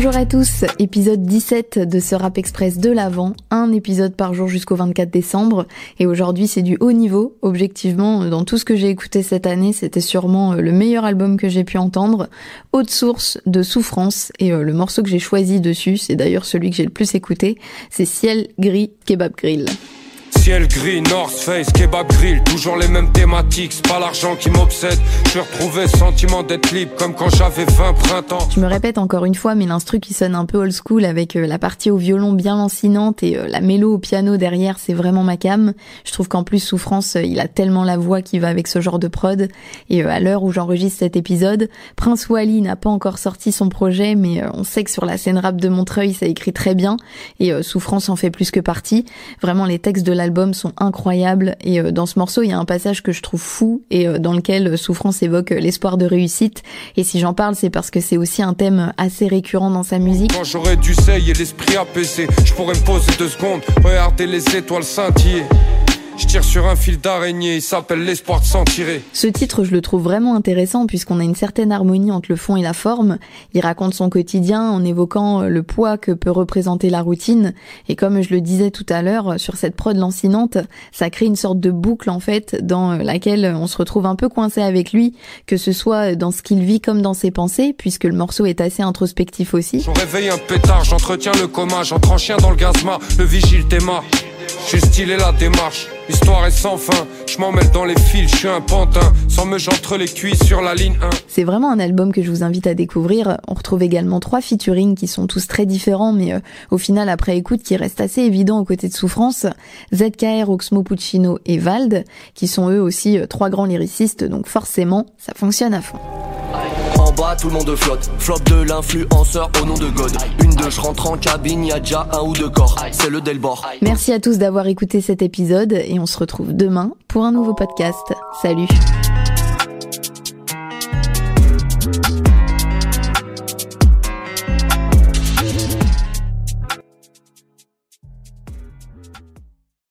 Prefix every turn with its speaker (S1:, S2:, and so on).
S1: Bonjour à tous, épisode 17 de ce Rap Express de l'Avent, un épisode par jour jusqu'au 24 décembre, et aujourd'hui c'est du haut niveau, objectivement, dans tout ce que j'ai écouté cette année, c'était sûrement euh, le meilleur album que j'ai pu entendre, Haute Source de Souffrance, et euh, le morceau que j'ai choisi dessus, c'est d'ailleurs celui que j'ai le plus écouté, c'est Ciel Gris Kebab Grill.
S2: Ciel gris, North Face, kebab grill, toujours les mêmes thématiques, c'est pas l'argent qui m'obsède. Je sentiment d'être libre comme quand j'avais 20 printemps.
S1: Je me répète encore une fois, mais l'instru qui sonne un peu old school avec euh, la partie au violon bien lancinante et euh, la mélo au piano derrière, c'est vraiment ma cam. Je trouve qu'en plus Souffrance, euh, il a tellement la voix qui va avec ce genre de prod. Et à l'heure où j'enregistre cet épisode, Prince Wally n'a pas encore sorti son projet, mais on sait que sur la scène rap de Montreuil, ça écrit très bien et Souffrance en fait plus que partie. Vraiment, les textes de l'album sont incroyables et dans ce morceau, il y a un passage que je trouve fou et dans lequel Souffrance évoque l'espoir de réussite. Et si j'en parle, c'est parce que c'est aussi un thème assez récurrent dans sa musique.
S2: Quand j'aurais dû et l'esprit apaisé, je pourrais me poser deux secondes, regarder les étoiles. Tire sur un fil d'araignée, il s'appelle l'espoir de s'en tirer.
S1: Ce titre, je le trouve vraiment intéressant puisqu'on a une certaine harmonie entre le fond et la forme. Il raconte son quotidien en évoquant le poids que peut représenter la routine. Et comme je le disais tout à l'heure, sur cette prod lancinante, ça crée une sorte de boucle en fait dans laquelle on se retrouve un peu coincé avec lui, que ce soit dans ce qu'il vit comme dans ses pensées, puisque le morceau est assez introspectif aussi.
S2: Je réveille un pétard, j'entretiens le coma, j'entre en chien dans le gazma, le vigile t'aima. J'ai stylé la démarche, l'histoire est sans fin. Je dans les fils, je un pantin. Sans me les cuisses sur la ligne 1.
S1: C'est vraiment un album que je vous invite à découvrir. On retrouve également trois featuring qui sont tous très différents, mais euh, au final, après écoute, qui restent assez évidents aux côtés de Souffrance. ZKR, Oxmo Puccino et Vald, qui sont eux aussi euh, trois grands lyricistes, donc forcément, ça fonctionne à fond
S3: tout le monde flotte. Flop de l'influenceur au nom de God. Une de je rentre en cabine, y a déjà un ou deux corps. C'est le delbor.
S1: Merci à tous d'avoir écouté cet épisode et on se retrouve demain pour un nouveau podcast. Salut.